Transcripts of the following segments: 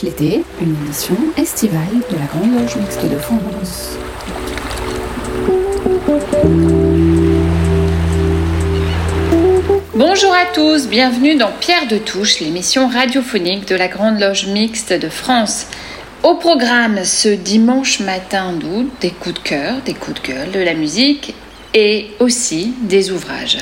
l'été, une édition estivale de la Grande Loge Mixte de France. Bonjour à tous, bienvenue dans Pierre de Touche, l'émission radiophonique de la Grande Loge Mixte de France. Au programme ce dimanche matin d'août, des coups de cœur, des coups de gueule, de la musique et aussi des ouvrages.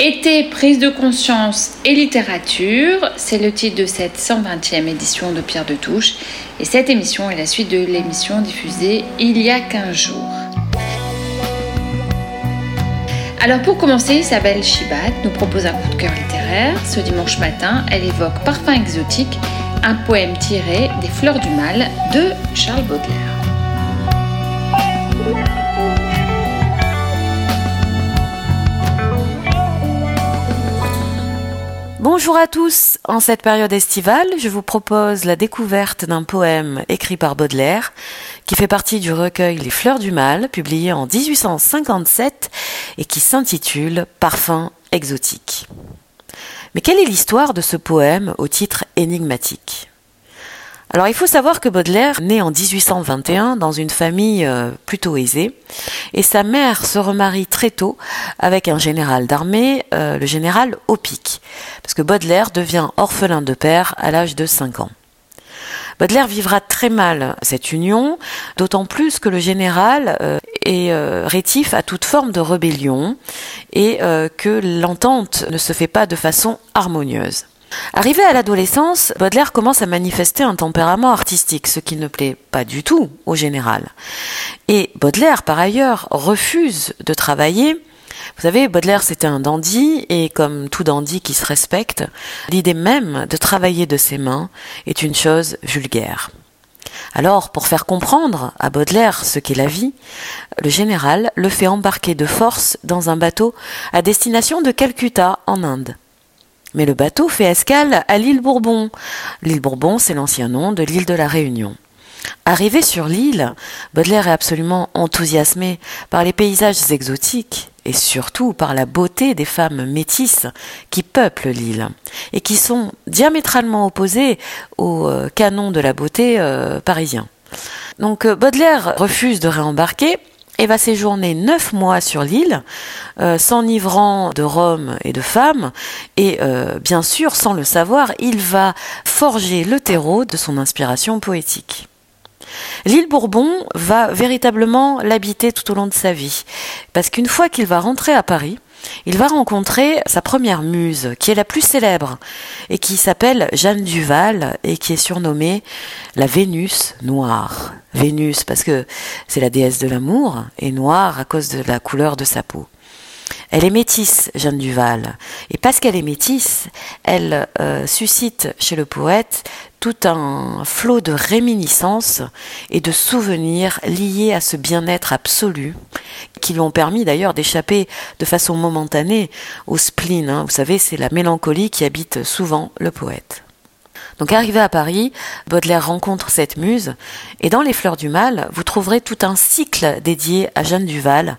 Été, prise de conscience et littérature, c'est le titre de cette 120e édition de Pierre de Touche. Et cette émission est la suite de l'émission diffusée il y a 15 jours. Alors pour commencer, Isabelle Chibat nous propose un coup de cœur littéraire. Ce dimanche matin, elle évoque Parfum exotique, un poème tiré des Fleurs du Mal de Charles Baudelaire. Bonjour à tous. En cette période estivale, je vous propose la découverte d'un poème écrit par Baudelaire qui fait partie du recueil Les Fleurs du Mal, publié en 1857 et qui s'intitule Parfum exotique. Mais quelle est l'histoire de ce poème au titre énigmatique? Alors il faut savoir que Baudelaire naît en 1821 dans une famille euh, plutôt aisée et sa mère se remarie très tôt avec un général d'armée, euh, le général Opic, parce que Baudelaire devient orphelin de père à l'âge de 5 ans. Baudelaire vivra très mal cette union, d'autant plus que le général euh, est rétif à toute forme de rébellion et que l'entente ne se fait pas de façon harmonieuse. Arrivé à l'adolescence, Baudelaire commence à manifester un tempérament artistique, ce qui ne plaît pas du tout au général. Et Baudelaire, par ailleurs, refuse de travailler. Vous savez, Baudelaire c'était un dandy, et comme tout dandy qui se respecte, l'idée même de travailler de ses mains est une chose vulgaire. Alors, pour faire comprendre à Baudelaire ce qu'est la vie, le général le fait embarquer de force dans un bateau à destination de Calcutta, en Inde. Mais le bateau fait escale à l'île Bourbon. L'île Bourbon, c'est l'ancien nom de l'île de la Réunion. Arrivé sur l'île, Baudelaire est absolument enthousiasmé par les paysages exotiques et surtout par la beauté des femmes métisses qui peuplent l'île et qui sont diamétralement opposées aux euh, canons de la beauté euh, parisien. Donc euh, Baudelaire refuse de réembarquer et va séjourner neuf mois sur l'île, euh, s'enivrant de Rome et de femmes, et euh, bien sûr, sans le savoir, il va forger le terreau de son inspiration poétique. L'île Bourbon va véritablement l'habiter tout au long de sa vie, parce qu'une fois qu'il va rentrer à Paris, il va rencontrer sa première muse, qui est la plus célèbre, et qui s'appelle Jeanne Duval, et qui est surnommée la Vénus noire. Vénus parce que c'est la déesse de l'amour, et noire à cause de la couleur de sa peau. Elle est métisse, Jeanne Duval. Et parce qu'elle est métisse, elle euh, suscite chez le poète tout un flot de réminiscences et de souvenirs liés à ce bien-être absolu, qui lui ont permis d'ailleurs d'échapper de façon momentanée au spleen. Hein. Vous savez, c'est la mélancolie qui habite souvent le poète. Donc arrivé à Paris, Baudelaire rencontre cette muse, et dans Les Fleurs du Mal, vous trouverez tout un cycle dédié à Jeanne Duval,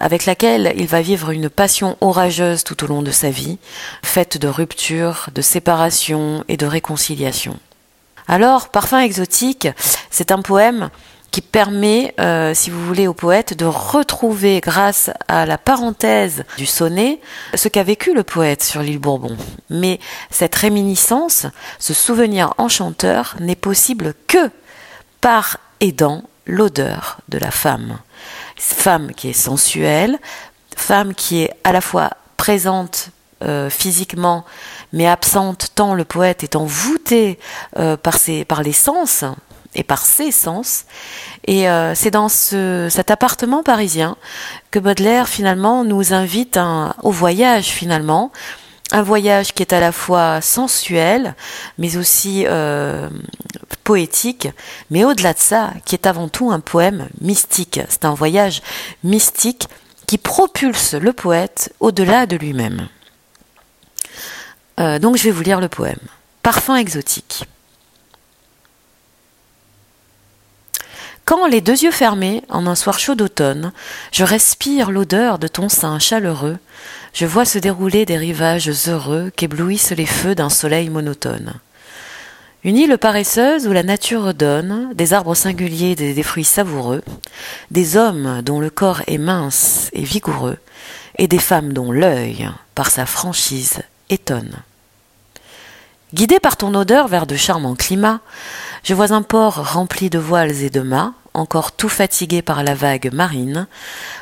avec laquelle il va vivre une passion orageuse tout au long de sa vie, faite de ruptures, de séparation et de réconciliation. Alors, Parfum exotique, c'est un poème qui permet, euh, si vous voulez, au poète de retrouver, grâce à la parenthèse du sonnet, ce qu'a vécu le poète sur l'île Bourbon. Mais cette réminiscence, ce souvenir enchanteur, n'est possible que par aidant l'odeur de la femme. Femme qui est sensuelle, femme qui est à la fois présente euh, physiquement, mais absente tant le poète est envoûté euh, par, ses, par les sens, et par ses sens. Et euh, c'est dans ce, cet appartement parisien que Baudelaire finalement nous invite au voyage finalement. Un voyage qui est à la fois sensuel, mais aussi euh, poétique, mais au-delà de ça, qui est avant tout un poème mystique. C'est un voyage mystique qui propulse le poète au-delà de lui-même. Euh, donc je vais vous lire le poème. Parfum exotique. Quand, les deux yeux fermés, en un soir chaud d'automne, je respire l'odeur de ton sein chaleureux, je vois se dérouler des rivages heureux qu'éblouissent les feux d'un soleil monotone. Une île paresseuse où la nature donne des arbres singuliers et des fruits savoureux, des hommes dont le corps est mince et vigoureux, et des femmes dont l'œil, par sa franchise, étonne. Guidé par ton odeur vers de charmants climats, je vois un port rempli de voiles et de mâts, encore tout fatigué par la vague marine,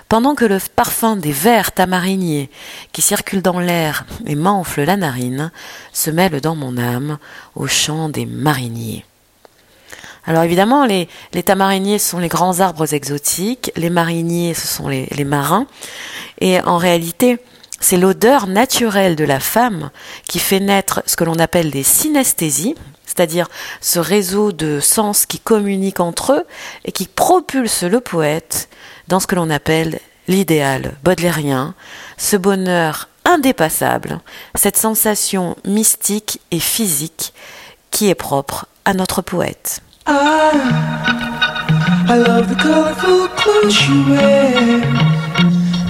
pendant que le parfum des vers tamariniers qui circulent dans l'air et m'enfle la narine se mêle dans mon âme au chant des mariniers. Alors évidemment, les, tamariniers sont les grands arbres exotiques, les mariniers ce sont les marins, et en réalité, c'est l'odeur naturelle de la femme qui fait naître ce que l'on appelle des synesthésies, c'est-à-dire ce réseau de sens qui communiquent entre eux et qui propulse le poète dans ce que l'on appelle l'idéal baudelairien, ce bonheur indépassable, cette sensation mystique et physique qui est propre à notre poète. Ah,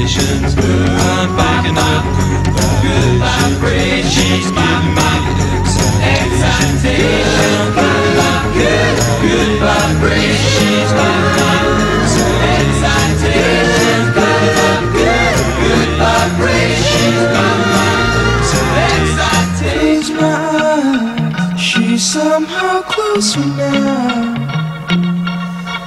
vibrations. I'm picking up good vibrations. Giving me excitation. Good, good vibrations. Giving me excitation. Good, good vibrations. Excitation. She's somehow closer now.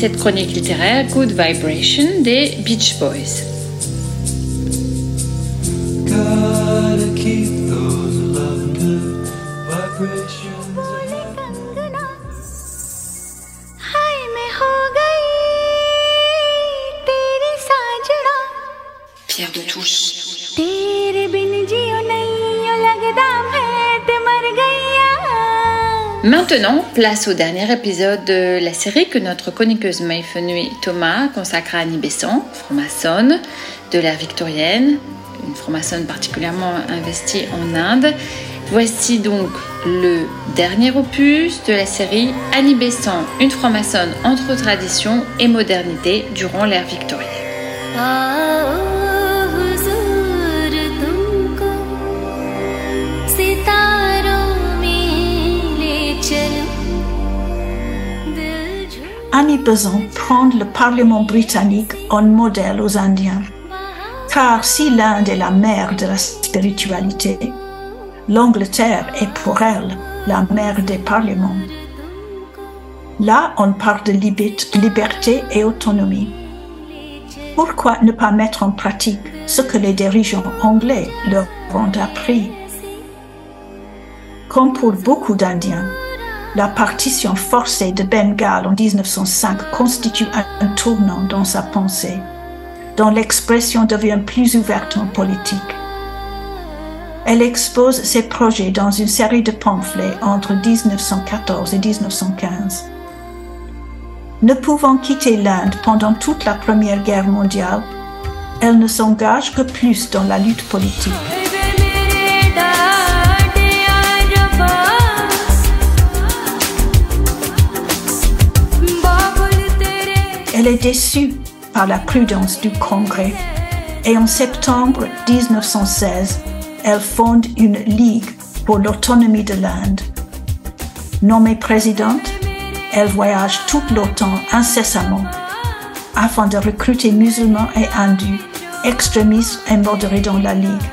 Cette chronique littéraire, Good Vibration des Beach Boys. Place au dernier épisode de la série que notre chroniqueuse Maïfenui Thomas consacre à Annie Besson, franc-maçonne de l'ère victorienne, une franc-maçonne particulièrement investie en Inde. Voici donc le dernier opus de la série Annie Besson, une franc-maçonne entre tradition et modernité durant l'ère victorienne. Ah, oh. झूम Annie Besant prend le Parlement britannique en modèle aux Indiens. Car si l'Inde est la mère de la spiritualité, l'Angleterre est pour elle la mère des parlements. Là, on parle de liberté et autonomie. Pourquoi ne pas mettre en pratique ce que les dirigeants anglais leur ont appris? Comme pour beaucoup d'Indiens, la partition forcée de Bengale en 1905 constitue un, tournant dans sa pensée, dont l'expression devient plus ouverte en politique. Elle expose ses projets dans une série de pamphlets entre 1914 et 1915. Ne pouvant quitter l'Inde pendant toute la Première Guerre mondiale, elle ne s'engage que plus dans la lutte politique. Elle est déçue par la prudence du Congrès et en septembre 1916, elle fonde une ligue pour l'autonomie de l'Inde. Nommée présidente, elle voyage toute l'OTAN incessamment afin de recruter musulmans et hindus, extrémistes et modérés dans la Ligue,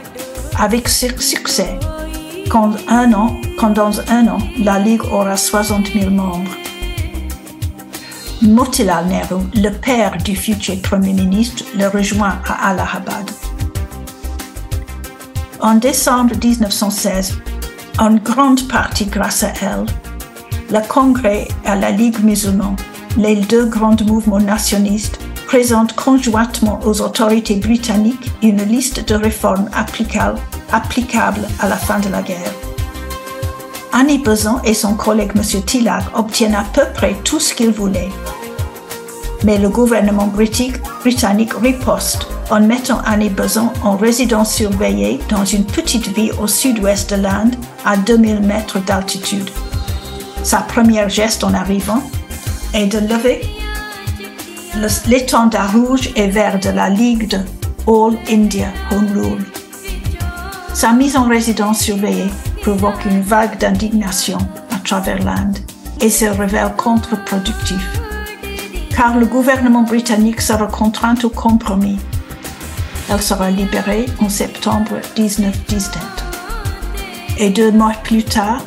avec succès. Quand, un an, quand dans un an, la Ligue aura 60 000 membres. Motilal Nehru, le père du futur Premier ministre, le rejoint à Allahabad. En décembre 1916, en grande partie grâce à elle, le Congrès et la Ligue musulmane, les deux grands mouvements nationalistes, présentent conjointement aux autorités britanniques une liste de réformes applicables, à la fin de la guerre. Annie Besant et son collègue M. Tilak obtiennent à peu près tout ce qu'ils voulaient. Mais le gouvernement britannique, britannique riposte en mettant Annie Besant en résidence surveillée dans une petite ville au sud-ouest de l'Inde à 2000 mètres d'altitude. Sa première geste en arrivant est de lever l'étendard rouge et vert de la Ligue de All India Home Rule. Sa mise en résidence surveillée provoque une vague d'indignation à travers l'Inde et se révèle contre-productif, car le gouvernement britannique sera contraint au compromis. Elle sera libérée en septembre 1917. Et deux mois plus tard,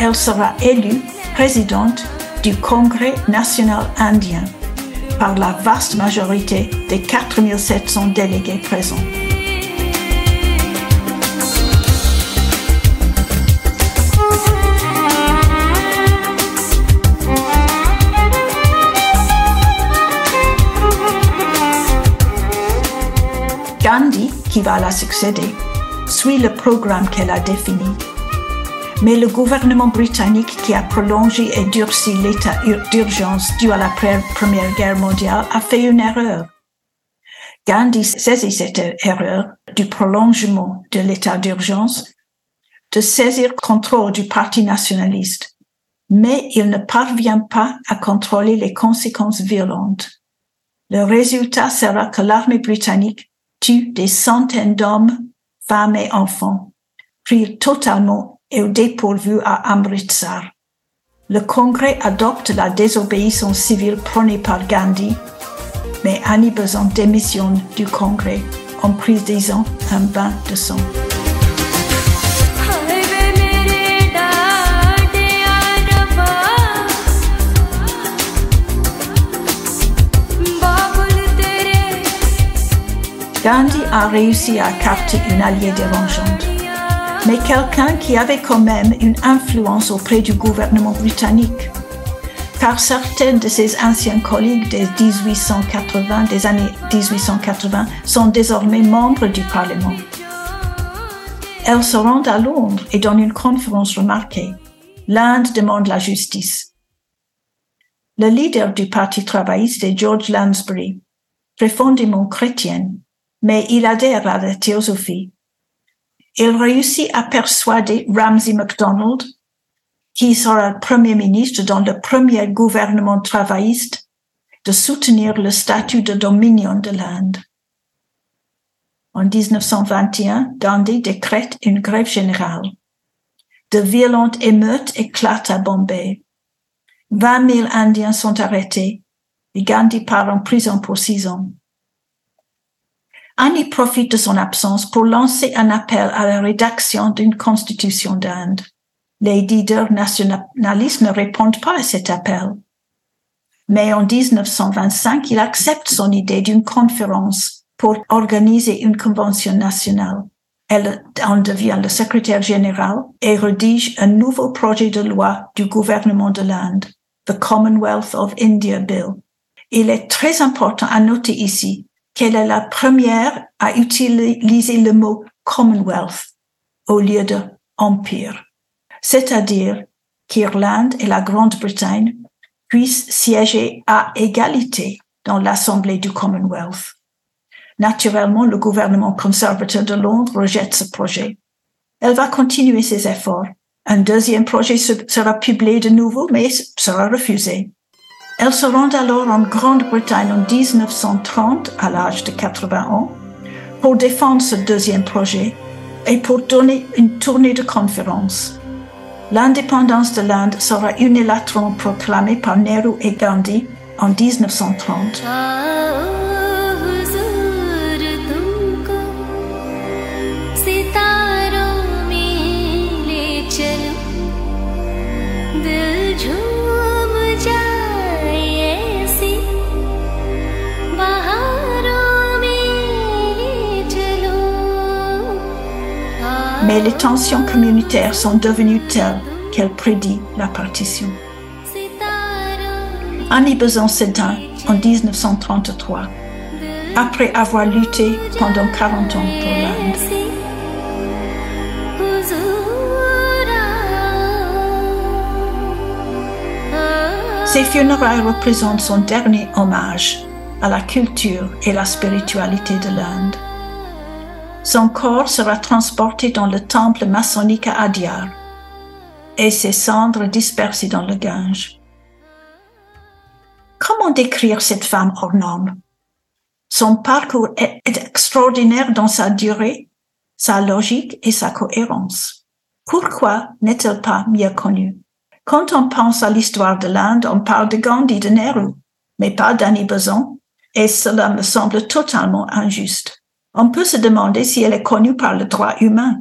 elle sera élue présidente du Congrès national indien par la vaste majorité des 4700 délégués présents. Qui va la succéder, suit le programme qu'elle a défini mais le gouvernement britannique qui a prolongé et durci l'état d'urgence dû à la Première Guerre mondiale a fait une erreur. Gandhi saisit cette erreur du prolongement de l'état d'urgence de saisir contrôle du Parti nationaliste, mais il ne parvient pas à contrôler les conséquences violentes. Le résultat sera que l'armée britannique tue des centaines d'hommes, femmes et enfants, pris totalement et au dépourvu à Amritsar. Le Congrès adopte la désobéissance civile prônée par Gandhi, mais Annie Besant démissionne du Congrès en prédisant un bain de sang. Gandhi a réussi à capter une alliée dérangeante mais quelqu'un qui avait quand même une influence auprès du gouvernement britannique, car certains de ses anciens collègues des 1880, des années 1880, sont désormais membres du Parlement. Elle se rend à Londres et donne une conférence remarquée. L'Inde demande la justice. Le leader du Parti travailliste est George Lansbury, profondément chrétien, mais il adhère à la théosophie il réussit à persuader Ramsay MacDonald, qui sera premier ministre dans le premier gouvernement travailliste, de soutenir le statut de dominion de l'Inde. En 1921, Gandhi décrète une grève générale. De violentes émeutes éclatent à Bombay. 20 000 Indiens sont arrêtés et Gandhi part en prison pour six ans. Annie profite de son absence pour lancer un appel à la rédaction d'une constitution d'Inde. Les leaders nationalistes ne répondent pas à cet appel. Mais en 1925, il accepte son idée d'une conférence pour organiser une convention nationale. Elle en devient le secrétaire général et rédige un nouveau projet de loi du gouvernement de l'Inde, the Commonwealth of India Bill. Il est très important à noter ici qu'elle est la première à utiliser le mot Commonwealth au lieu de empire, c'est-à-dire qu'Irlande et la Grande-Bretagne puissent siéger à égalité dans l'Assemblée du Commonwealth. Naturellement, le gouvernement conservateur de Londres rejette ce projet. Elle va continuer ses efforts. Un deuxième projet sera publié de nouveau, mais sera refusé. Elle se rend alors en Grande-Bretagne en 1930, à l'âge de 80 ans, pour défendre ce deuxième projet et pour donner une tournée de conférences. L'indépendance de l'Inde sera unilatéralement proclamée par Nehru et Gandhi en 1930. Mais les tensions communautaires sont devenues telles qu'elles prédit la partition. Annie s'éteint en 1933, après avoir lutté pendant 40 ans pour l'Inde. Ses funérailles représentent son dernier hommage à la culture et la spiritualité de l'Inde. Son corps sera transporté dans le temple maçonnique à Adyar et ses cendres dispersées dans le Gange. Comment décrire cette femme hors norme? Son parcours est extraordinaire dans sa durée, sa logique et sa cohérence. Pourquoi n'est-elle pas mieux connue? Quand on pense à l'histoire de l'Inde, on parle de Gandhi, de Nehru, mais pas d'Annie Besant, et cela me semble totalement injuste. On peut se demander si elle est connue par le droit humain.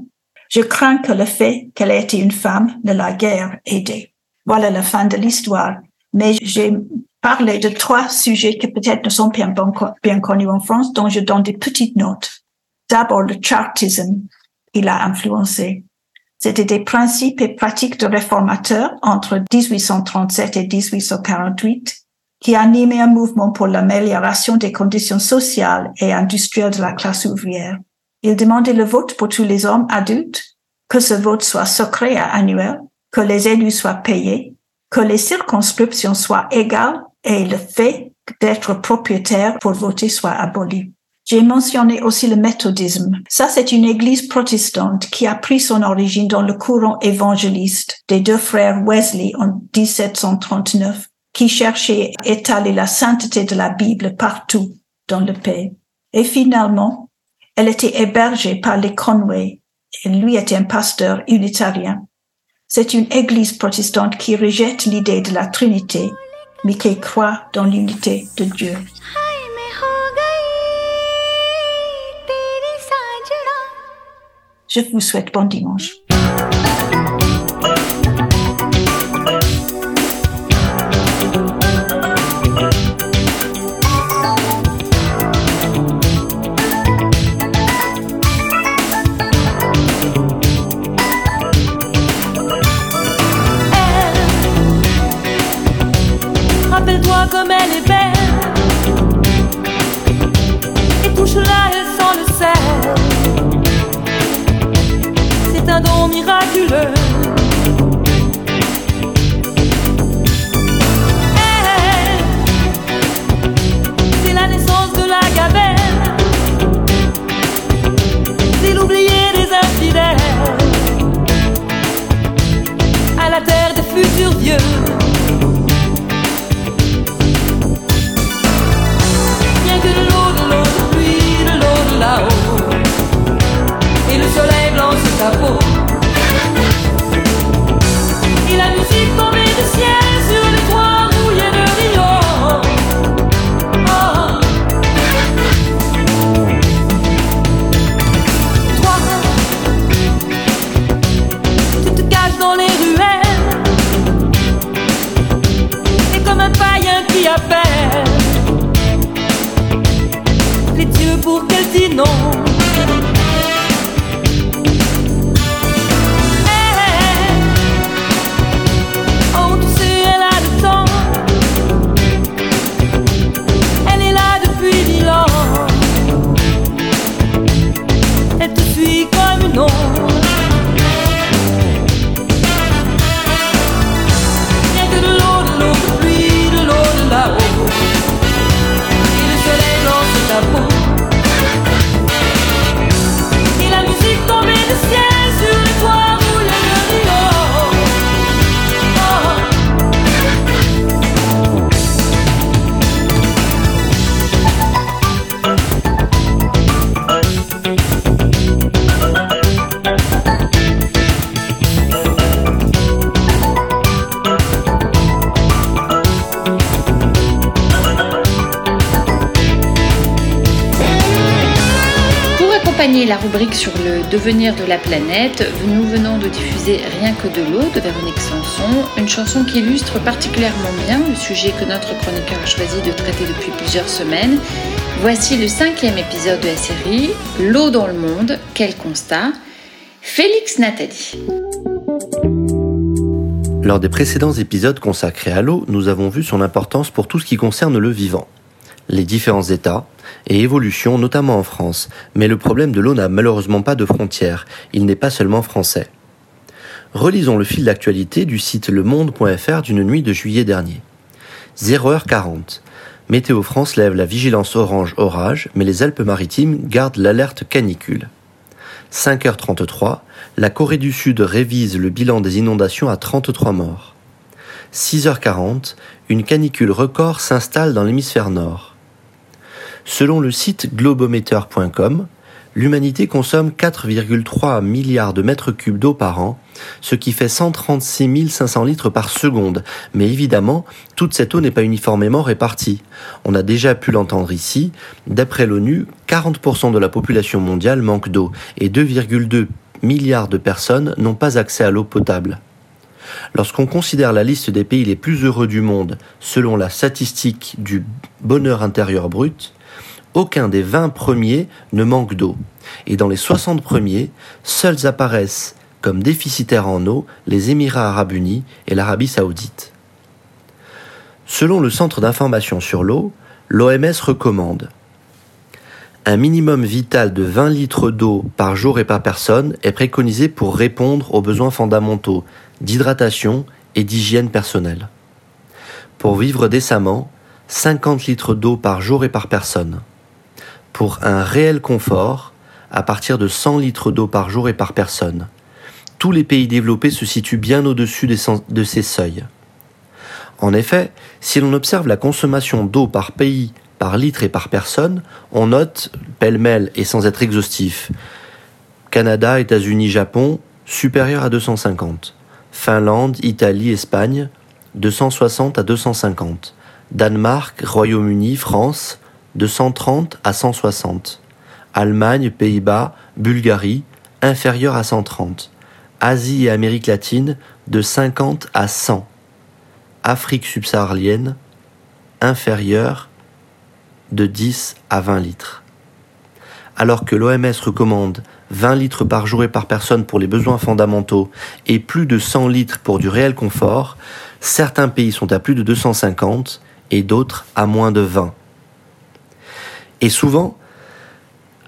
Je crains que le fait qu'elle ait été une femme ne l'a guère aidée. Voilà la fin de l'histoire. Mais j'ai parlé de trois sujets qui peut-être ne sont bien, bien connus en France, dont je donne des petites notes. D'abord, le chartisme, il a influencé. C'était des principes et pratiques de réformateurs entre 1837 et 1848 qui animait un mouvement pour l'amélioration des conditions sociales et industrielles de la classe ouvrière. Il demandait le vote pour tous les hommes adultes, que ce vote soit secret et annuel, que les élus soient payés, que les circonscriptions soient égales et le fait d'être propriétaire pour voter soit aboli. J'ai mentionné aussi le méthodisme. Ça, c'est une église protestante qui a pris son origine dans le courant évangéliste des deux frères Wesley en 1739 qui cherchait à étaler la sainteté de la Bible partout dans le pays. Et finalement, elle était hébergée par les Conway et lui était un pasteur unitarien. C'est une église protestante qui rejette l'idée de la Trinité, mais qui croit dans l'unité de Dieu. Je vous souhaite bon dimanche. Sur le devenir de la planète, nous venons de diffuser Rien que de l'eau de Véronique Sanson, une chanson qui illustre particulièrement bien le sujet que notre chroniqueur a choisi de traiter depuis plusieurs semaines. Voici le cinquième épisode de la série, L'eau dans le monde, quel constat? Félix Nathalie. Lors des précédents épisodes consacrés à l'eau, nous avons vu son importance pour tout ce qui concerne le vivant. Les différents états et évolutions, notamment en France, mais le problème de l'eau n'a malheureusement pas de frontières, il n'est pas seulement français. Relisons le fil d'actualité du site lemonde.fr d'une nuit de juillet dernier. 0h40. Météo France lève la vigilance orange orage, mais les Alpes-Maritimes gardent l'alerte canicule. 5h33, la Corée du Sud révise le bilan des inondations à 33 morts. 6h40, une canicule record s'installe dans l'hémisphère nord. Selon le site globometer.com, l'humanité consomme 4,3 milliards de mètres cubes d'eau par an, ce qui fait 136 500 litres par seconde. Mais évidemment, toute cette eau n'est pas uniformément répartie. On a déjà pu l'entendre ici. D'après l'ONU, 40% de la population mondiale manque d'eau et 2,2 milliards de personnes n'ont pas accès à l'eau potable. Lorsqu'on considère la liste des pays les plus heureux du monde selon la statistique du bonheur intérieur brut, aucun des 20 premiers ne manque d'eau. Et dans les 60 premiers, seuls apparaissent comme déficitaires en eau les Émirats arabes unis et l'Arabie saoudite. Selon le Centre d'information sur l'eau, l'OMS recommande un minimum vital de 20 litres d'eau par jour et par personne est préconisé pour répondre aux besoins fondamentaux d'hydratation et d'hygiène personnelle. Pour vivre décemment, 50 litres d'eau par jour et par personne pour un réel confort à partir de 100 litres d'eau par jour et par personne. Tous les pays développés se situent bien au-dessus de ces seuils. En effet, si l'on observe la consommation d'eau par pays, par litre et par personne, on note, pêle-mêle et sans être exhaustif, Canada, États-Unis, Japon, supérieur à 250. Finlande, Italie, Espagne, 260 à 250. Danemark, Royaume-Uni, France, de 130 à 160. Allemagne, Pays-Bas, Bulgarie, inférieur à 130. Asie et Amérique latine, de 50 à 100. Afrique subsaharienne, inférieur de 10 à 20 litres. Alors que l'OMS recommande 20 litres par jour et par personne pour les besoins fondamentaux et plus de 100 litres pour du réel confort, certains pays sont à plus de 250 et d'autres à moins de 20. Et souvent,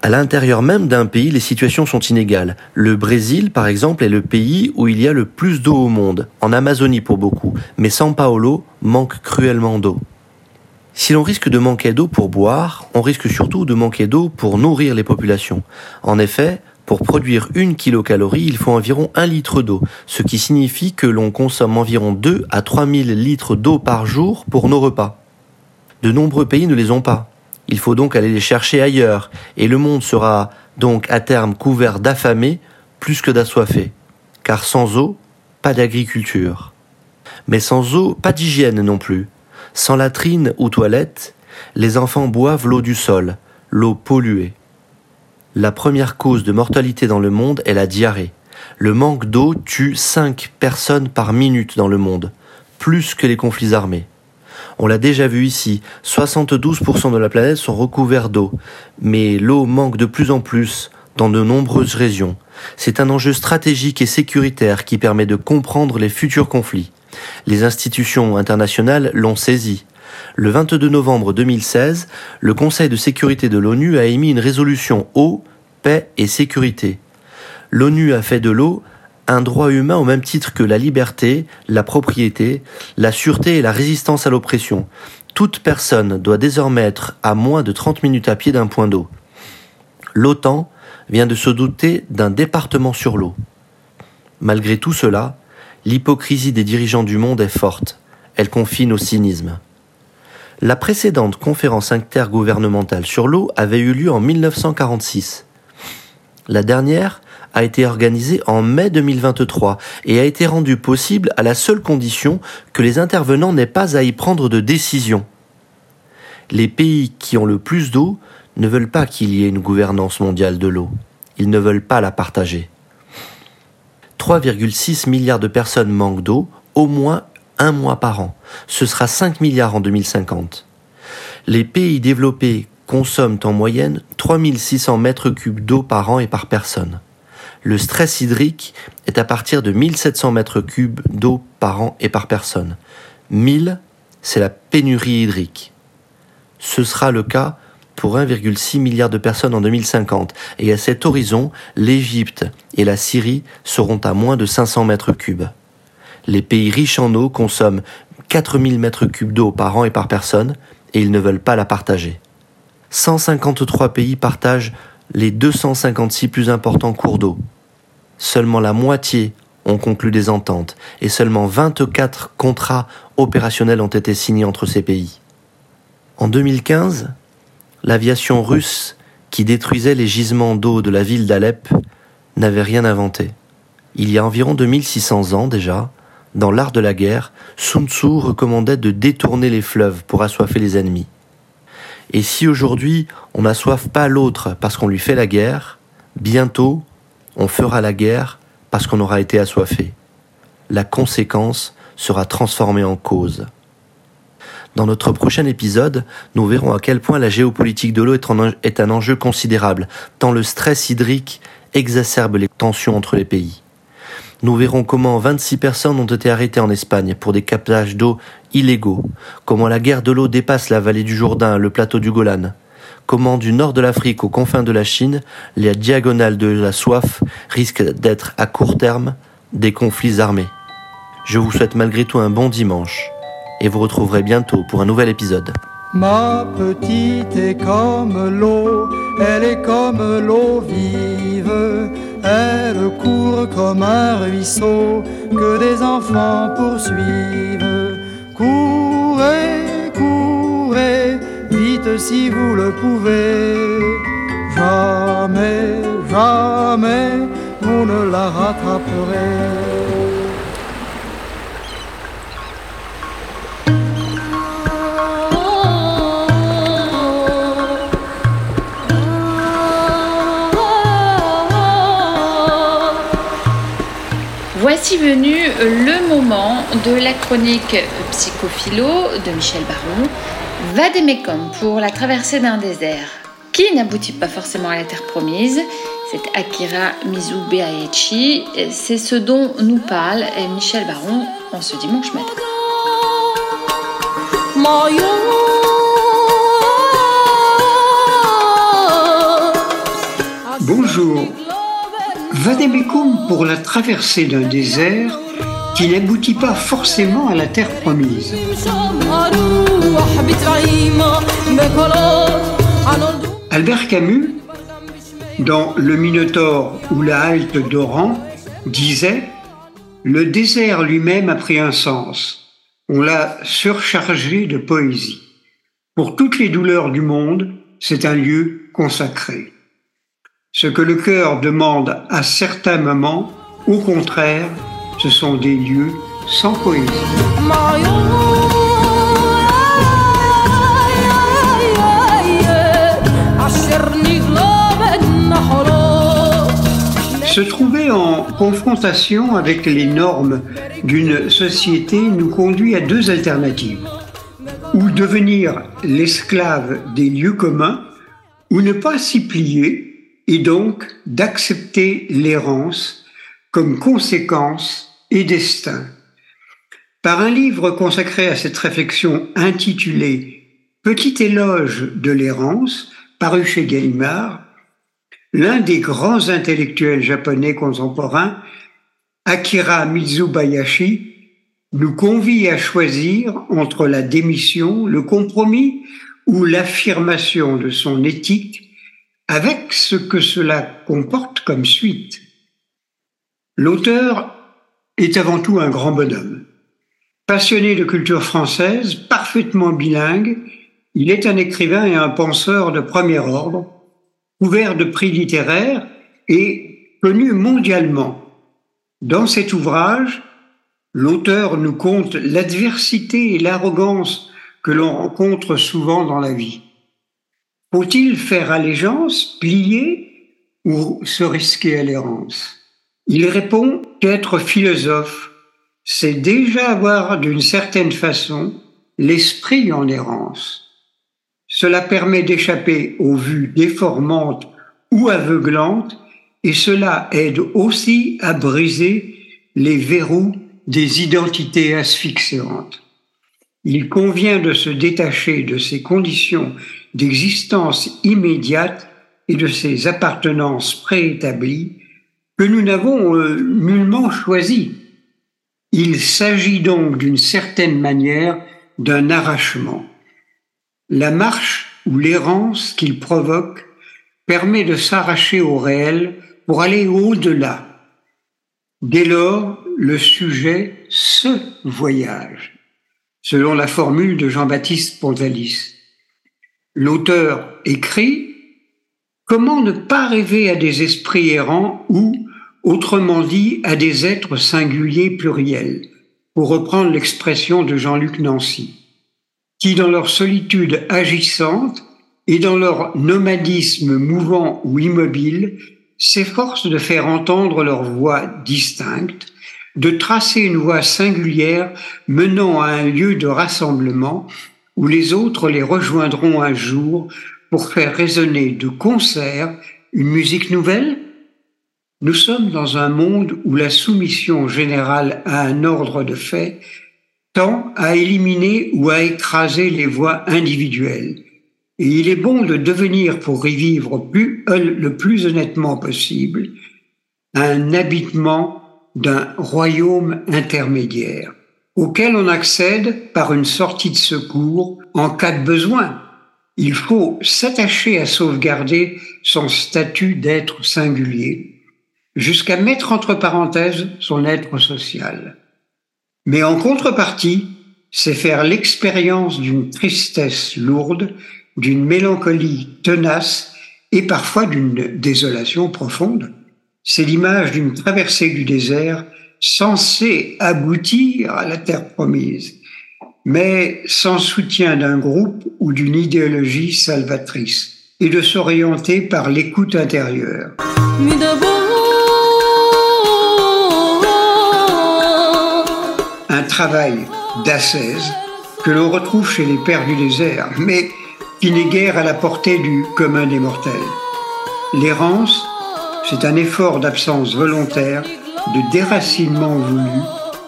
à l'intérieur même d'un pays, les situations sont inégales. Le Brésil, par exemple, est le pays où il y a le plus d'eau au monde, en Amazonie pour beaucoup, mais São Paulo manque cruellement d'eau. Si l'on risque de manquer d'eau pour boire, on risque surtout de manquer d'eau pour nourrir les populations. En effet, pour produire une kilocalorie, il faut environ un litre d'eau, ce qui signifie que l'on consomme environ 2 à 3000 litres d'eau par jour pour nos repas. De nombreux pays ne les ont pas. Il faut donc aller les chercher ailleurs, et le monde sera donc à terme couvert d'affamés plus que d'assoiffés. Car sans eau, pas d'agriculture. Mais sans eau, pas d'hygiène non plus. Sans latrine ou toilette, les enfants boivent l'eau du sol, l'eau polluée. La première cause de mortalité dans le monde est la diarrhée. Le manque d'eau tue 5 personnes par minute dans le monde, plus que les conflits armés. On l'a déjà vu ici, 72% de la planète sont recouverts d'eau, mais l'eau manque de plus en plus dans de nombreuses régions. C'est un enjeu stratégique et sécuritaire qui permet de comprendre les futurs conflits. Les institutions internationales l'ont saisi. Le 22 novembre 2016, le Conseil de sécurité de l'ONU a émis une résolution eau, paix et sécurité. L'ONU a fait de l'eau un droit humain au même titre que la liberté, la propriété, la sûreté et la résistance à l'oppression. Toute personne doit désormais être à moins de 30 minutes à pied d'un point d'eau. L'OTAN vient de se douter d'un département sur l'eau. Malgré tout cela, l'hypocrisie des dirigeants du monde est forte. Elle confine au cynisme. La précédente conférence intergouvernementale sur l'eau avait eu lieu en 1946. La dernière a été organisée en mai 2023 et a été rendue possible à la seule condition que les intervenants n'aient pas à y prendre de décision. Les pays qui ont le plus d'eau ne veulent pas qu'il y ait une gouvernance mondiale de l'eau. Ils ne veulent pas la partager. 3,6 milliards de personnes manquent d'eau, au moins un mois par an. Ce sera 5 milliards en 2050. Les pays développés consomment en moyenne 3600 mètres cubes d'eau par an et par personne. Le stress hydrique est à partir de 1700 mètres cubes d'eau par an et par personne. 1000, c'est la pénurie hydrique. Ce sera le cas pour 1,6 milliard de personnes en 2050, et à cet horizon, l'Égypte et la Syrie seront à moins de 500 mètres cubes. Les pays riches en eau consomment 4000 mètres cubes d'eau par an et par personne, et ils ne veulent pas la partager. 153 pays partagent les 256 plus importants cours d'eau. Seulement la moitié ont conclu des ententes et seulement 24 contrats opérationnels ont été signés entre ces pays. En 2015, l'aviation russe qui détruisait les gisements d'eau de la ville d'Alep n'avait rien inventé. Il y a environ 2600 ans déjà, dans l'art de la guerre, Sun Tzu recommandait de détourner les fleuves pour assoiffer les ennemis. Et si aujourd'hui on n'assoiffe pas l'autre parce qu'on lui fait la guerre, bientôt on fera la guerre parce qu'on aura été assoiffé. La conséquence sera transformée en cause. Dans notre prochain épisode, nous verrons à quel point la géopolitique de l'eau est un enjeu considérable, tant le stress hydrique exacerbe les tensions entre les pays. Nous verrons comment 26 personnes ont été arrêtées en Espagne pour des captages d'eau illégaux, comment la guerre de l'eau dépasse la vallée du Jourdain, le plateau du Golan, comment du nord de l'Afrique aux confins de la Chine, les diagonales de la soif risquent d'être à court terme des conflits armés. Je vous souhaite malgré tout un bon dimanche et vous retrouverez bientôt pour un nouvel épisode. Ma petite est comme l'eau, elle est comme l'eau vive, elle court comme un ruisseau que des enfants poursuivent. Courez, courez, vite si vous le pouvez. Jamais, jamais, vous ne la rattraperez. Voici venu le moment de la chronique Psychophilo de Michel Baron. Vademecum pour la traversée d'un désert qui n'aboutit pas forcément à la terre promise. C'est Akira Mizubeaichi. C'est ce dont nous parle Michel Baron en ce dimanche matin. Bonjour. Vademecum pour la traversée d'un désert qui n'aboutit pas forcément à la terre promise. Albert Camus, dans Le Minotaure ou la halte d'Oran, disait Le désert lui-même a pris un sens. On l'a surchargé de poésie. Pour toutes les douleurs du monde, c'est un lieu consacré. Ce que le cœur demande à certains moments, au contraire, ce sont des lieux sans poésie. Se trouver en confrontation avec les normes d'une société nous conduit à deux alternatives. Ou devenir l'esclave des lieux communs, ou ne pas s'y plier et donc d'accepter l'errance comme conséquence et destin. Par un livre consacré à cette réflexion intitulé Petit éloge de l'errance, paru chez Gallimard, l'un des grands intellectuels japonais contemporains, Akira Mizubayashi, nous convie à choisir entre la démission, le compromis ou l'affirmation de son éthique avec ce que cela comporte comme suite. L'auteur est avant tout un grand bonhomme. Passionné de culture française, parfaitement bilingue, il est un écrivain et un penseur de premier ordre, couvert de prix littéraires et connu mondialement. Dans cet ouvrage, l'auteur nous conte l'adversité et l'arrogance que l'on rencontre souvent dans la vie. Faut-il faire allégeance, plier ou se risquer à l'errance Il répond qu'être philosophe, c'est déjà avoir d'une certaine façon l'esprit en errance. Cela permet d'échapper aux vues déformantes ou aveuglantes et cela aide aussi à briser les verrous des identités asphyxiantes. Il convient de se détacher de ces conditions d'existence immédiate et de ces appartenances préétablies que nous n'avons euh, nullement choisies. Il s'agit donc d'une certaine manière d'un arrachement. La marche ou l'errance qu'il provoque permet de s'arracher au réel pour aller au-delà. Dès lors, le sujet se voyage, selon la formule de Jean-Baptiste Pontalis. L'auteur écrit Comment ne pas rêver à des esprits errants ou, autrement dit, à des êtres singuliers pluriels, pour reprendre l'expression de Jean-Luc Nancy, qui, dans leur solitude agissante et dans leur nomadisme mouvant ou immobile, s'efforcent de faire entendre leur voix distincte, de tracer une voie singulière menant à un lieu de rassemblement où les autres les rejoindront un jour pour faire résonner de concert une musique nouvelle? Nous sommes dans un monde où la soumission générale à un ordre de fait tend à éliminer ou à écraser les voix individuelles. Et il est bon de devenir, pour y vivre plus, le plus honnêtement possible, un habitement d'un royaume intermédiaire, auquel on accède par une sortie de secours en cas de besoin. Il faut s'attacher à sauvegarder son statut d'être singulier, jusqu'à mettre entre parenthèses son être social. Mais en contrepartie, c'est faire l'expérience d'une tristesse lourde d'une mélancolie tenace et parfois d'une désolation profonde. C'est l'image d'une traversée du désert censée aboutir à la terre promise, mais sans soutien d'un groupe ou d'une idéologie salvatrice, et de s'orienter par l'écoute intérieure. Un travail d'ascèse que l'on retrouve chez les pères du désert, mais qui n'est guère à la portée du commun des mortels. L'errance, c'est un effort d'absence volontaire, de déracinement voulu,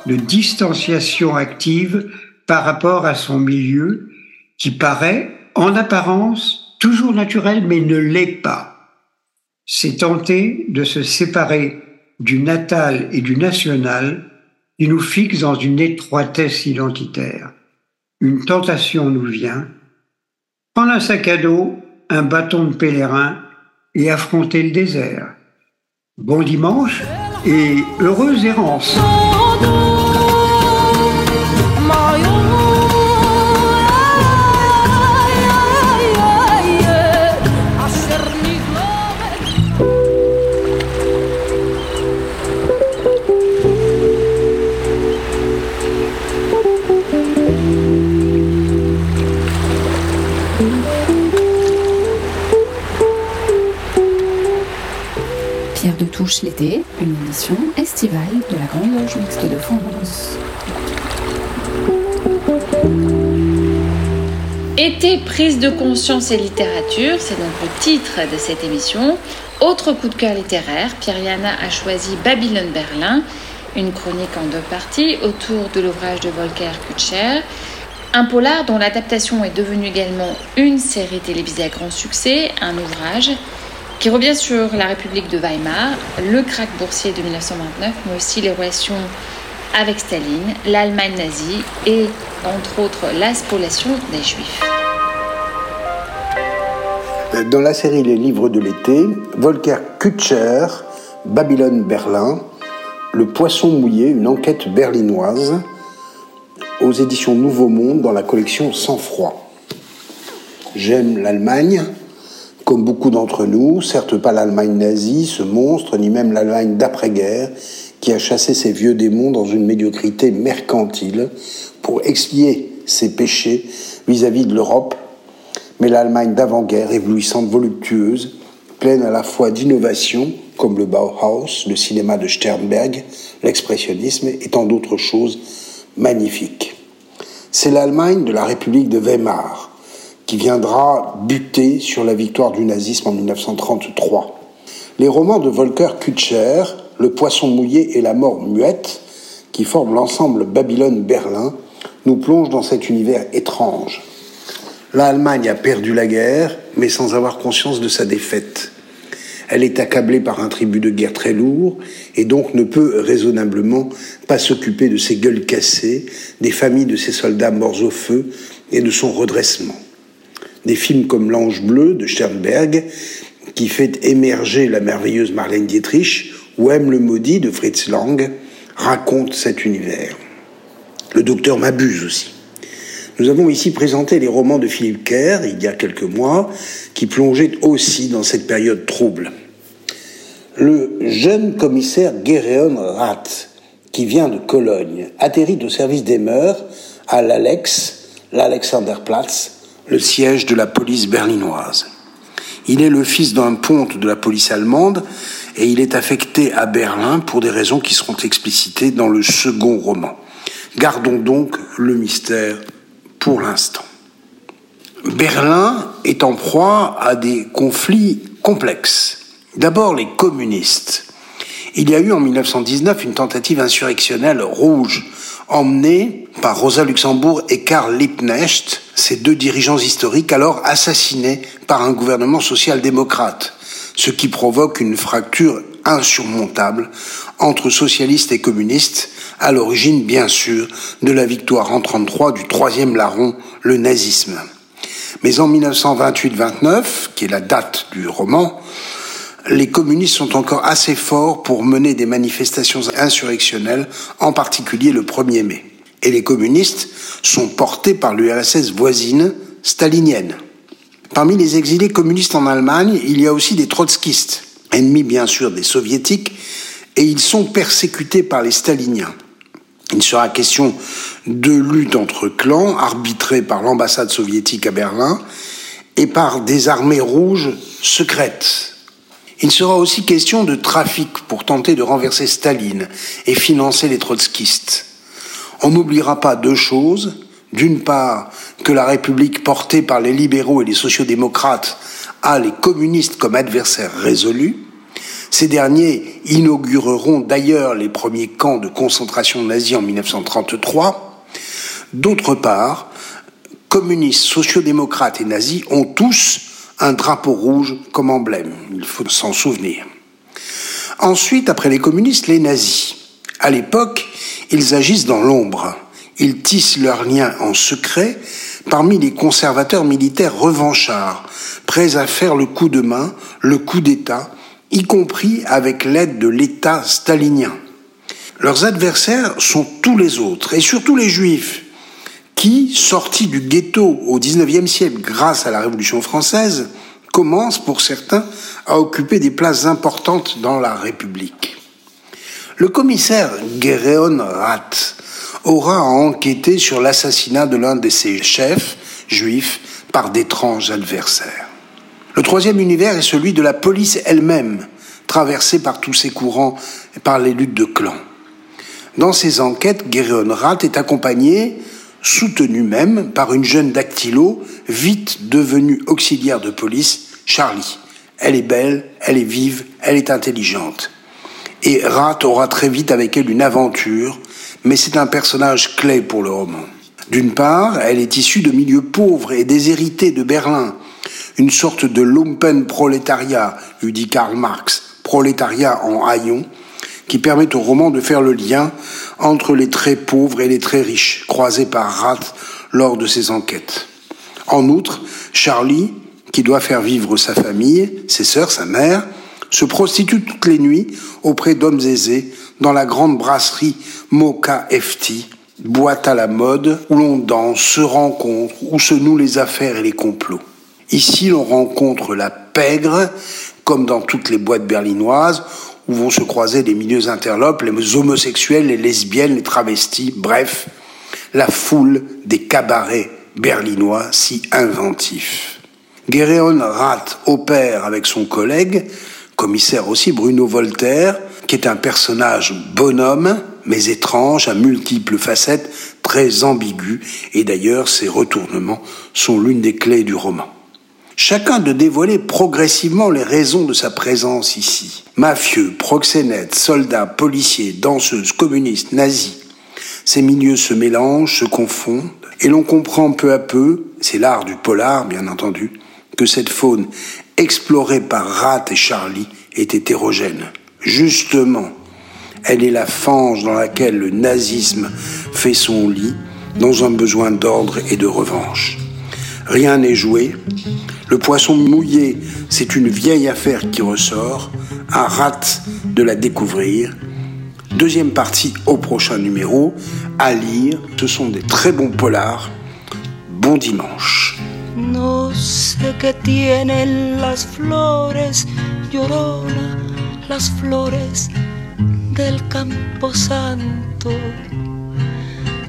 de distanciation active par rapport à son milieu, qui paraît, en apparence, toujours naturel, mais ne l'est pas. C'est tenter de se séparer du natal et du national qui nous fixe dans une étroitesse identitaire. Une tentation nous vient, Prendre un sac à dos, un bâton de pèlerin et affronter le désert. Bon dimanche et heureuse errance. Touche l'été, une émission estivale de la Grande Loge Mixte de France. Été, prise de conscience et littérature, c'est donc le titre de cette émission. Autre coup de cœur littéraire, Pierre-Yana a choisi Babylone Berlin, une chronique en deux parties autour de l'ouvrage de Volker Kutscher, un polar dont l'adaptation est devenue également une série télévisée à grand succès, un ouvrage qui revient sur la République de Weimar, le krach boursier de 1929, mais aussi les relations avec Staline, l'Allemagne nazie et, entre autres, la spoliation des Juifs. Dans la série Les livres de l'été, Volker Kutscher, Babylone Berlin, Le poisson mouillé, une enquête berlinoise, aux éditions Nouveau Monde dans la collection Sans froid. J'aime l'Allemagne, comme beaucoup d'entre nous, certes pas l'Allemagne nazie, ce monstre, ni même l'Allemagne d'après-guerre, qui a chassé ses vieux démons dans une médiocrité mercantile pour expier ses péchés vis-à-vis de l'Europe, mais l'Allemagne d'avant-guerre, éblouissante, voluptueuse, pleine à la fois d'innovations, comme le Bauhaus, le cinéma de Sternberg, l'expressionnisme et tant d'autres choses magnifiques. C'est l'Allemagne de la République de Weimar qui viendra buter sur la victoire du nazisme en 1933. Les romans de Volker Kutscher, Le poisson mouillé et la mort muette, qui forment l'ensemble Babylone-Berlin, nous plongent dans cet univers étrange. L'Allemagne a perdu la guerre, mais sans avoir conscience de sa défaite. Elle est accablée par un tribut de guerre très lourd et donc ne peut raisonnablement pas s'occuper de ses gueules cassées, des familles de ses soldats morts au feu et de son redressement. Des films comme L'Ange bleu de Sternberg, qui fait émerger la merveilleuse Marlène Dietrich, ou M le maudit de Fritz Lang, racontent cet univers. Le docteur m'abuse aussi. Nous avons ici présenté les romans de Philippe Kerr, il y a quelques mois, qui plongeaient aussi dans cette période trouble. Le jeune commissaire Gereon Rath, qui vient de Cologne, atterrit au service des mœurs à l'Alex, l'Alexanderplatz, le siège de la police berlinoise. Il est le fils d'un ponte de la police allemande et il est affecté à Berlin pour des raisons qui seront explicitées dans le second roman. Gardons donc le mystère pour l'instant. Berlin est en proie à des conflits complexes. D'abord les communistes. Il y a eu en 1919 une tentative insurrectionnelle rouge emmenée par Rosa Luxembourg et Karl Liebknecht, ces deux dirigeants historiques alors assassinés par un gouvernement social-démocrate, ce qui provoque une fracture insurmontable entre socialistes et communistes, à l'origine bien sûr de la victoire en 33 du troisième larron, le nazisme. Mais en 1928-29, qui est la date du roman, les communistes sont encore assez forts pour mener des manifestations insurrectionnelles, en particulier le 1er mai. Et les communistes sont portés par l'URSS voisine, stalinienne. Parmi les exilés communistes en Allemagne, il y a aussi des trotskistes, ennemis bien sûr des soviétiques, et ils sont persécutés par les staliniens. Il sera question de lutte entre clans, arbitrée par l'ambassade soviétique à Berlin, et par des armées rouges secrètes, il sera aussi question de trafic pour tenter de renverser Staline et financer les trotskistes. On n'oubliera pas deux choses. D'une part, que la République portée par les libéraux et les sociodémocrates a les communistes comme adversaires résolus. Ces derniers inaugureront d'ailleurs les premiers camps de concentration nazis en 1933. D'autre part, communistes, sociodémocrates et nazis ont tous un drapeau rouge comme emblème. Il faut s'en souvenir. Ensuite, après les communistes, les nazis. À l'époque, ils agissent dans l'ombre. Ils tissent leurs liens en secret parmi les conservateurs militaires revanchards, prêts à faire le coup de main, le coup d'État, y compris avec l'aide de l'État stalinien. Leurs adversaires sont tous les autres, et surtout les juifs, qui, sortis du ghetto au XIXe siècle grâce à la Révolution française, commencent pour certains à occuper des places importantes dans la République. Le commissaire Gereon Rath aura à enquêter sur l'assassinat de l'un de ses chefs juifs par d'étranges adversaires. Le troisième univers est celui de la police elle-même, traversée par tous ses courants et par les luttes de clans. Dans ses enquêtes, Gereon Rath est accompagné soutenu même par une jeune dactylo, vite devenue auxiliaire de police, Charlie. Elle est belle, elle est vive, elle est intelligente. Et Rat aura très vite avec elle une aventure, mais c'est un personnage clé pour le roman. D'une part, elle est issue de milieux pauvres et déshérités de Berlin, une sorte de lumpen prolétariat, lui dit Karl Marx, prolétariat en haillons, qui permet au roman de faire le lien entre les très pauvres et les très riches, croisés par Rath lors de ses enquêtes. En outre, Charlie, qui doit faire vivre sa famille, ses sœurs, sa mère, se prostitue toutes les nuits auprès d'hommes aisés dans la grande brasserie Mocha FT, boîte à la mode où l'on danse, se rencontre, où se nouent les affaires et les complots. Ici, l'on rencontre la pègre, comme dans toutes les boîtes berlinoises, où vont se croiser les milieux interlopes, les homosexuels, les lesbiennes, les travestis, bref, la foule des cabarets berlinois si inventifs. Guéréon Rat opère avec son collègue, commissaire aussi Bruno Voltaire, qui est un personnage bonhomme, mais étrange, à multiples facettes, très ambigu, et d'ailleurs ses retournements sont l'une des clés du roman. Chacun de dévoiler progressivement les raisons de sa présence ici. Mafieux, proxénètes, soldats, policiers, danseuses, communistes, nazis. Ces milieux se mélangent, se confondent, et l'on comprend peu à peu, c'est l'art du polar bien entendu, que cette faune explorée par Rat et Charlie est hétérogène. Justement, elle est la fange dans laquelle le nazisme fait son lit, dans un besoin d'ordre et de revanche. Rien n'est joué. Le poisson mouillé, c'est une vieille affaire qui ressort. Un rat de la découvrir. Deuxième partie au prochain numéro. À lire. Ce sont des très bons polars. Bon dimanche. Tienen las flores, llorona, las flores del campo santo.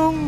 Oh.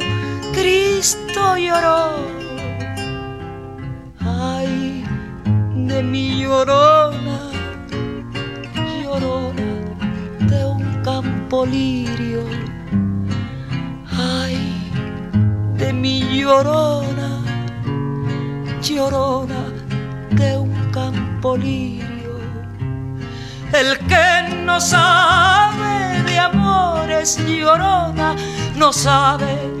Cristo lloró. Ay, de mi llorona, llorona de un campo lirio. Ay, de mi llorona, llorona de un campo lirio. El que no sabe de amores llorona, no sabe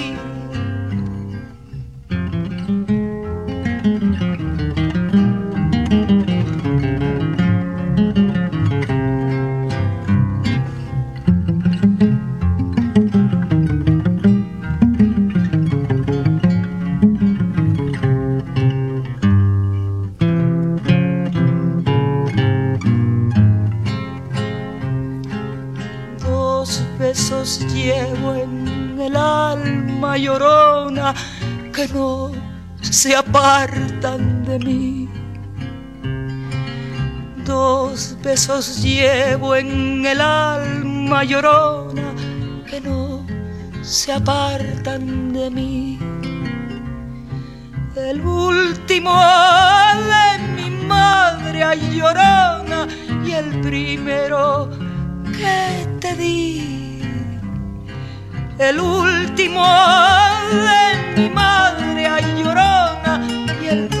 Besos llevo en el alma llorona que no se apartan de mí. El último de mi madre ay, llorona y el primero que te di. el último de mi madre, ay llorona, y el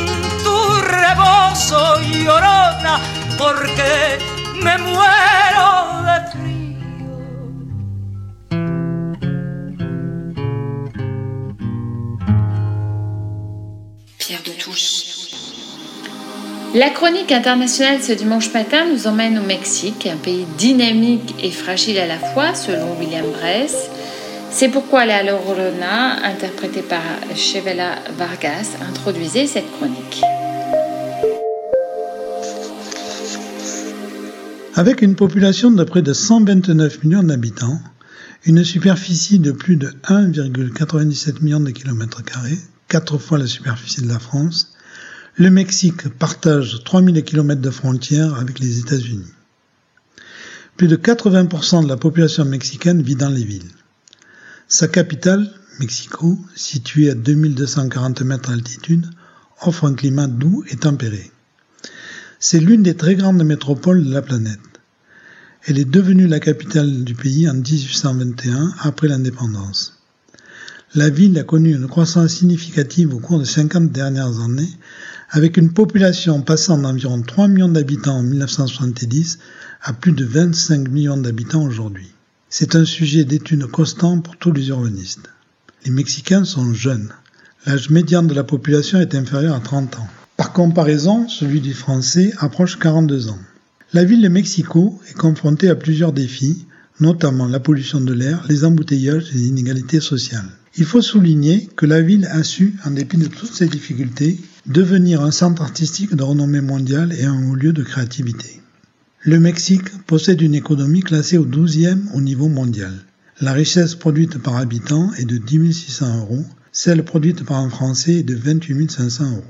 Pierre de. La chronique internationale ce dimanche matin nous emmène au Mexique, un pays dynamique et fragile à la fois, selon William Bress. C'est pourquoi La Llorona, interprétée par Chevela Vargas, introduisait cette chronique. Avec une population de près de 129 millions d'habitants, une superficie de plus de 1,97 million de kilomètres carrés, quatre fois la superficie de la France, le Mexique partage 3000 km de frontières avec les États-Unis. Plus de 80% de la population mexicaine vit dans les villes. Sa capitale, Mexico, située à 2240 mètres d'altitude, offre un climat doux et tempéré. C'est l'une des très grandes métropoles de la planète. Elle est devenue la capitale du pays en 1821 après l'indépendance. La ville a connu une croissance significative au cours des 50 dernières années, avec une population passant d'environ 3 millions d'habitants en 1970 à plus de 25 millions d'habitants aujourd'hui. C'est un sujet d'étude constant pour tous les urbanistes. Les Mexicains sont jeunes. L'âge médian de la population est inférieur à 30 ans. Par comparaison, celui du Français approche 42 ans. La ville de Mexico est confrontée à plusieurs défis, notamment la pollution de l'air, les embouteillages et les inégalités sociales. Il faut souligner que la ville a su, en dépit de toutes ces difficultés, devenir un centre artistique de renommée mondiale et un haut lieu de créativité. Le Mexique possède une économie classée au 12e au niveau mondial. La richesse produite par habitant est de 10 600 euros, celle produite par un Français est de 28 500 euros.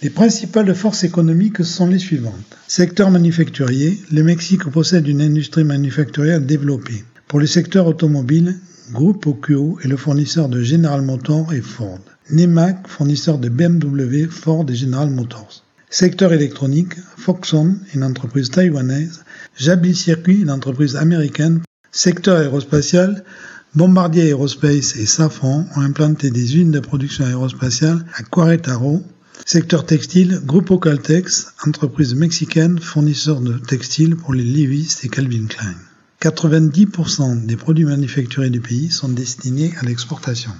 Les principales forces économiques sont les suivantes. Secteur manufacturier, le Mexique possède une industrie manufacturière développée. Pour le secteur automobile, Groupe Okuo est le fournisseur de General Motors et Ford. Nemac, fournisseur de BMW, Ford et General Motors. Secteur électronique, Foxconn, une entreprise taïwanaise, Jabil Circuit, une entreprise américaine. Secteur aérospatial, Bombardier Aerospace et Safran ont implanté des usines de production aérospatiale à Querétaro. Secteur textile, Grupo Caltex, entreprise mexicaine fournisseur de textiles pour les Levi's et Calvin Klein. 90% des produits manufacturés du pays sont destinés à l'exportation.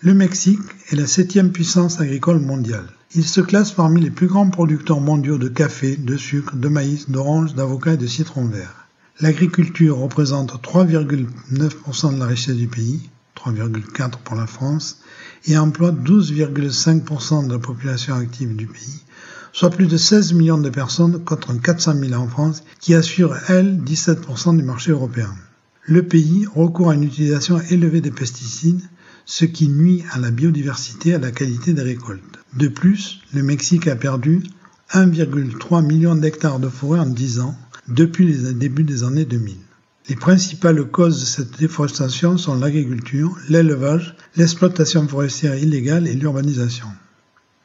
Le Mexique est la septième puissance agricole mondiale. Il se classe parmi les plus grands producteurs mondiaux de café, de sucre, de maïs, d'orange, d'avocat et de citron vert. L'agriculture représente 3,9% de la richesse du pays, 3,4% pour la France, et emploie 12,5% de la population active du pays, soit plus de 16 millions de personnes contre 400 000 en France, qui assure, elle, 17% du marché européen. Le pays recourt à une utilisation élevée des pesticides, ce qui nuit à la biodiversité et à la qualité des récoltes. De plus, le Mexique a perdu 1,3 million d'hectares de forêt en 10 ans, depuis les débuts des années 2000. Les principales causes de cette déforestation sont l'agriculture, l'élevage, l'exploitation forestière illégale et l'urbanisation.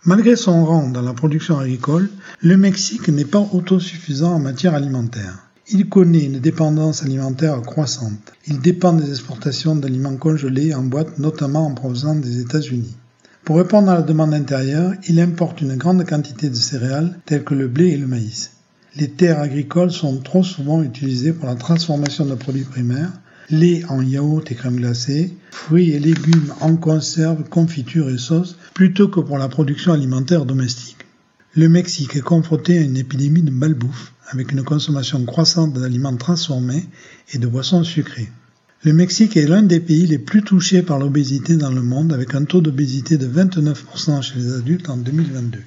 Malgré son rang dans la production agricole, le Mexique n'est pas autosuffisant en matière alimentaire. Il connaît une dépendance alimentaire croissante. Il dépend des exportations d'aliments congelés en boîte, notamment en provenance des États-Unis. Pour répondre à la demande intérieure, il importe une grande quantité de céréales telles que le blé et le maïs. Les terres agricoles sont trop souvent utilisées pour la transformation de produits primaires, lait en yaourt et crème glacée, fruits et légumes en conserve, confitures et sauces, plutôt que pour la production alimentaire domestique. Le Mexique est confronté à une épidémie de malbouffe, avec une consommation croissante d'aliments transformés et de boissons sucrées. Le Mexique est l'un des pays les plus touchés par l'obésité dans le monde, avec un taux d'obésité de 29% chez les adultes en 2022.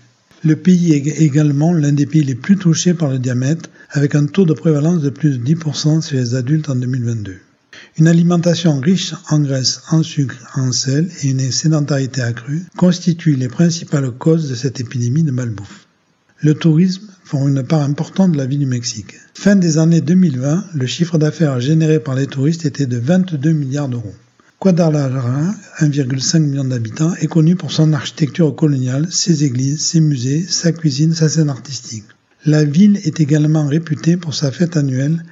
Le pays est également l'un des pays les plus touchés par le diabète, avec un taux de prévalence de plus de 10% chez les adultes en 2022. Une alimentation riche en graisse, en sucre, en sel et une sédentarité accrue constituent les principales causes de cette épidémie de malbouffe. Le tourisme font une part importante de la vie du Mexique. Fin des années 2020, le chiffre d'affaires généré par les touristes était de 22 milliards d'euros. Guadalajara, 1,5 million d'habitants, est connu pour son architecture coloniale, ses églises, ses musées, sa cuisine, sa scène artistique. La ville est également réputée pour sa fête annuelle,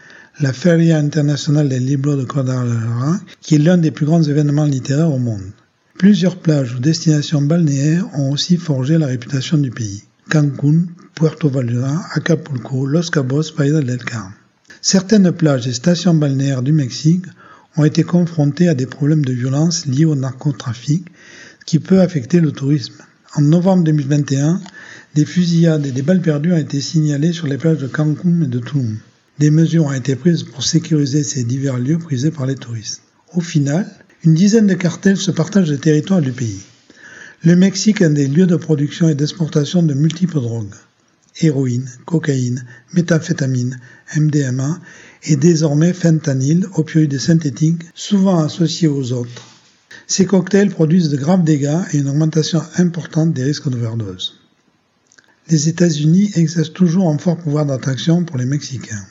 la Feria Internacional del Libro de Guadalajara, qui est l'un des plus grands événements littéraires au monde. Plusieurs plages ou destinations balnéaires ont aussi forgé la réputation du pays. Cancún, Puerto Vallarta, Acapulco, Los Cabos, Playa del Carmen. Certaines plages et stations balnéaires du Mexique ont été confrontés à des problèmes de violence liés au narcotrafic qui peut affecter le tourisme. En novembre 2021, des fusillades et des balles perdues ont été signalées sur les plages de Cancun et de Tulum. Des mesures ont été prises pour sécuriser ces divers lieux prisés par les touristes. Au final, une dizaine de cartels se partagent le territoire du pays. Le Mexique est un des lieux de production et d'exportation de multiples drogues. Héroïne, cocaïne, méthamphétamine, MDMA et désormais fentanyl, opioïdes synthétiques, souvent associés aux autres. Ces cocktails produisent de graves dégâts et une augmentation importante des risques d'overdose. Les États-Unis exercent toujours un fort pouvoir d'attraction pour les Mexicains.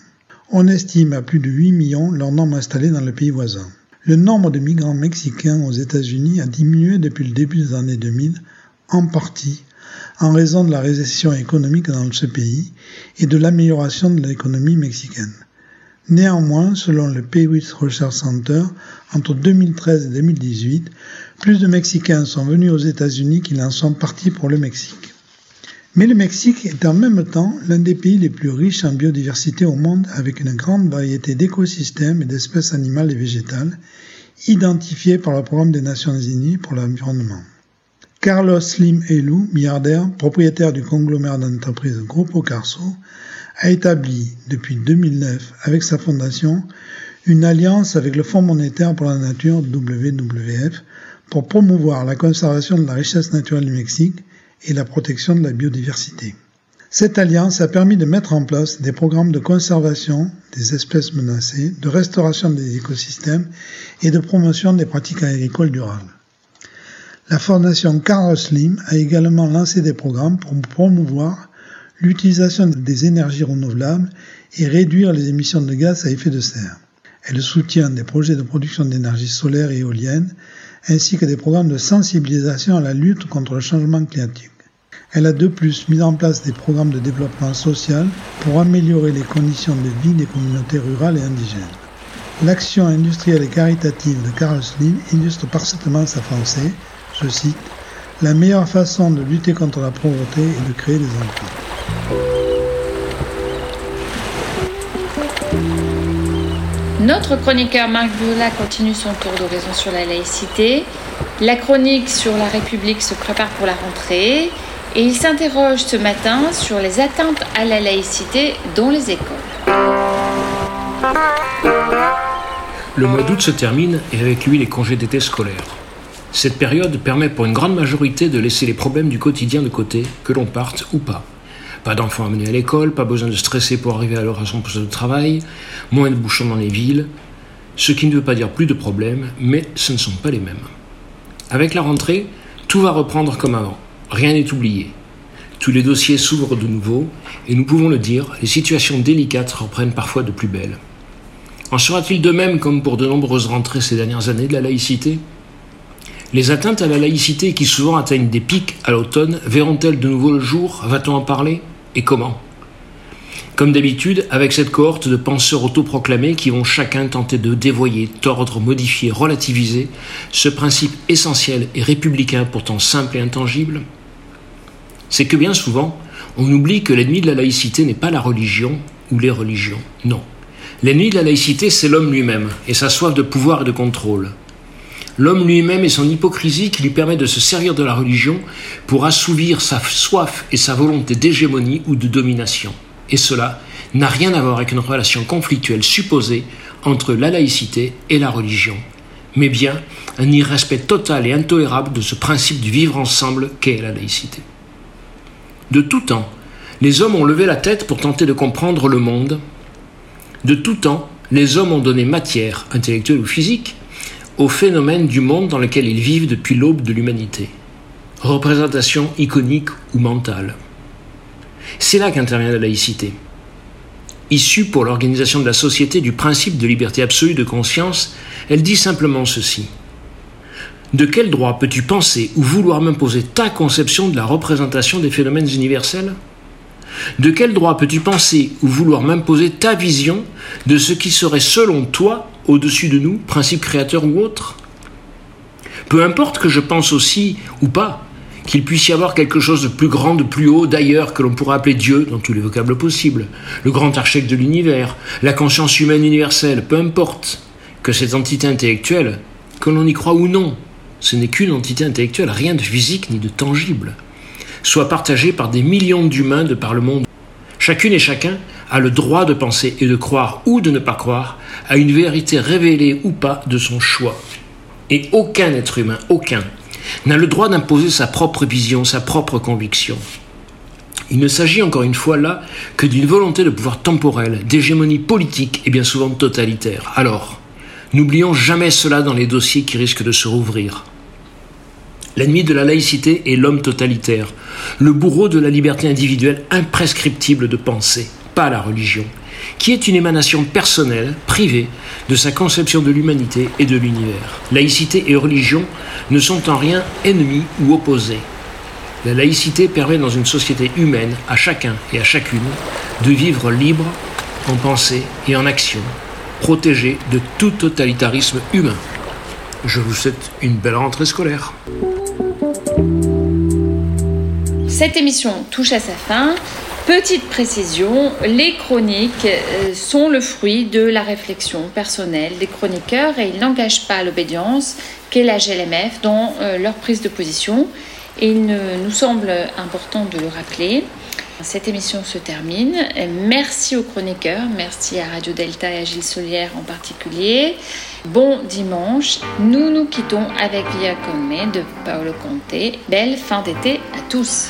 On estime à plus de 8 millions leur nombre installé dans le pays voisin. Le nombre de migrants mexicains aux États-Unis a diminué depuis le début des années 2000, en partie en raison de la récession économique dans ce pays et de l'amélioration de l'économie mexicaine. Néanmoins, selon le Peewit Research Center, entre 2013 et 2018, plus de Mexicains sont venus aux États-Unis qu'ils en sont partis pour le Mexique. Mais le Mexique est en même temps l'un des pays les plus riches en biodiversité au monde avec une grande variété d'écosystèmes et d'espèces animales et végétales identifiées par le Programme des Nations Unies pour l'environnement. Carlos Slim Elu, milliardaire, propriétaire du conglomérat d'entreprise Grupo Carso, a établi depuis 2009 avec sa fondation une alliance avec le Fonds monétaire pour la nature WWF pour promouvoir la conservation de la richesse naturelle du Mexique et la protection de la biodiversité. Cette alliance a permis de mettre en place des programmes de conservation des espèces menacées, de restauration des écosystèmes et de promotion des pratiques agricoles durables. La fondation Carlos Slim a également lancé des programmes pour promouvoir l'utilisation des énergies renouvelables et réduire les émissions de gaz à effet de serre. Elle soutient des projets de production d'énergie solaire et éolienne, ainsi que des programmes de sensibilisation à la lutte contre le changement climatique. Elle a de plus mis en place des programmes de développement social pour améliorer les conditions de vie des communautés rurales et indigènes. L'action industrielle et caritative de Carlos Slim illustre parfaitement sa pensée, je cite, La meilleure façon de lutter contre la pauvreté est de créer des emplois. Notre chroniqueur Marc Biola continue son tour d'horizon sur la laïcité. La chronique sur la République se prépare pour la rentrée et il s'interroge ce matin sur les atteintes à la laïcité dans les écoles. Le mois d'août se termine et avec lui les congés d'été scolaires. Cette période permet pour une grande majorité de laisser les problèmes du quotidien de côté, que l'on parte ou pas. Pas d'enfants amenés à l'école, pas besoin de stresser pour arriver à leur à son poste de travail, moins de bouchons dans les villes, ce qui ne veut pas dire plus de problèmes, mais ce ne sont pas les mêmes. Avec la rentrée, tout va reprendre comme avant, rien n'est oublié. Tous les dossiers s'ouvrent de nouveau, et nous pouvons le dire, les situations délicates reprennent parfois de plus belle. En sera-t-il de même comme pour de nombreuses rentrées ces dernières années de la laïcité? Les atteintes à la laïcité qui souvent atteignent des pics à l'automne verront-elles de nouveau le jour? Va-t-on en parler? Et comment? Comme d'habitude, avec cette cohorte de penseurs autoproclamés qui vont chacun tenter de dévoyer, tordre, modifier, relativiser ce principe essentiel et républicain pourtant simple et intangible, c'est que bien souvent, on oublie que l'ennemi de la laïcité n'est pas la religion ou les religions, non. L'ennemi de la laïcité, c'est l'homme lui-même et sa soif de pouvoir et de contrôle. L'homme lui-même et son hypocrisie qui lui permet de se servir de la religion pour assouvir sa soif et sa volonté d'hégémonie ou de domination. Et cela n'a rien à voir avec une relation conflictuelle supposée entre la laïcité et la religion, mais bien un irrespect total et intolérable de ce principe du vivre ensemble qu'est la laïcité. De tout temps, les hommes ont levé la tête pour tenter de comprendre le monde. De tout temps, les hommes ont donné matière, intellectuelle ou physique, aux phénomènes du monde dans lequel ils vivent depuis l'aube de l'humanité. Représentation iconique ou mentale. C'est là qu'intervient la laïcité. Issue pour l'organisation de la société du principe de liberté absolue de conscience, elle dit simplement ceci. De quel droit peux-tu penser ou vouloir m'imposer ta conception de la représentation des phénomènes universels? De quel droit peux-tu penser ou vouloir m'imposer ta vision de ce qui serait selon toi au-dessus de nous, principe créateur ou autre Peu importe que je pense aussi ou pas qu'il puisse y avoir quelque chose de plus grand, de plus haut d'ailleurs que l'on pourrait appeler Dieu dans tous les vocables possibles, le grand architecte de l'univers, la conscience humaine universelle, peu importe que cette entité intellectuelle, que l'on y croit ou non, ce n'est qu'une entité intellectuelle, rien de physique ni de tangible, soit partagée par des millions d'humains de par le monde. Chacune et chacun a le droit de penser et de croire ou de ne pas croire à une vérité révélée ou pas de son choix. Et aucun être humain, aucun, n'a le droit d'imposer sa propre vision, sa propre conviction. Il ne s'agit encore une fois là que d'une volonté de pouvoir temporel, d'hégémonie politique et bien souvent totalitaire. Alors, n'oublions jamais cela dans les dossiers qui risquent de se rouvrir. L'ennemi de la laïcité est l'homme totalitaire, le bourreau de la liberté individuelle imprescriptible de penser, pas la religion, qui est une émanation personnelle, privée, de sa conception de l'humanité et de l'univers. Laïcité et religion ne sont en rien ennemis ou opposés. La laïcité permet dans une société humaine à chacun et à chacune de vivre libre en pensée et en action, protégé de tout totalitarisme humain. Je vous souhaite une belle rentrée scolaire. Cette émission touche à sa fin. Petite précision, les chroniques euh, sont le fruit de la réflexion personnelle des chroniqueurs et ils n'engagent pas l'obédience qu'est la GLMF dans euh, leur prise de position. Et il nous semble important de le rappeler. Cette émission se termine. Merci aux chroniqueurs, merci à Radio Delta et à Gilles Solière en particulier. Bon dimanche. Nous nous quittons avec Via Come de Paolo Conte. Belle fin d'été à tous.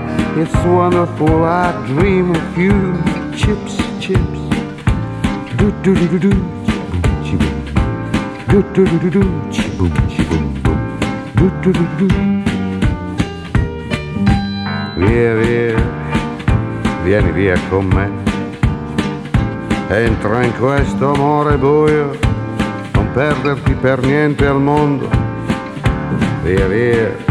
it's wonderful. I dream of you, chips, chips. Do do do do do, do do do do do, boom, boom boom, do do do do. Via, via, vieni via con me. Entra in questo amore buio, non perderti per niente al mondo. Via via,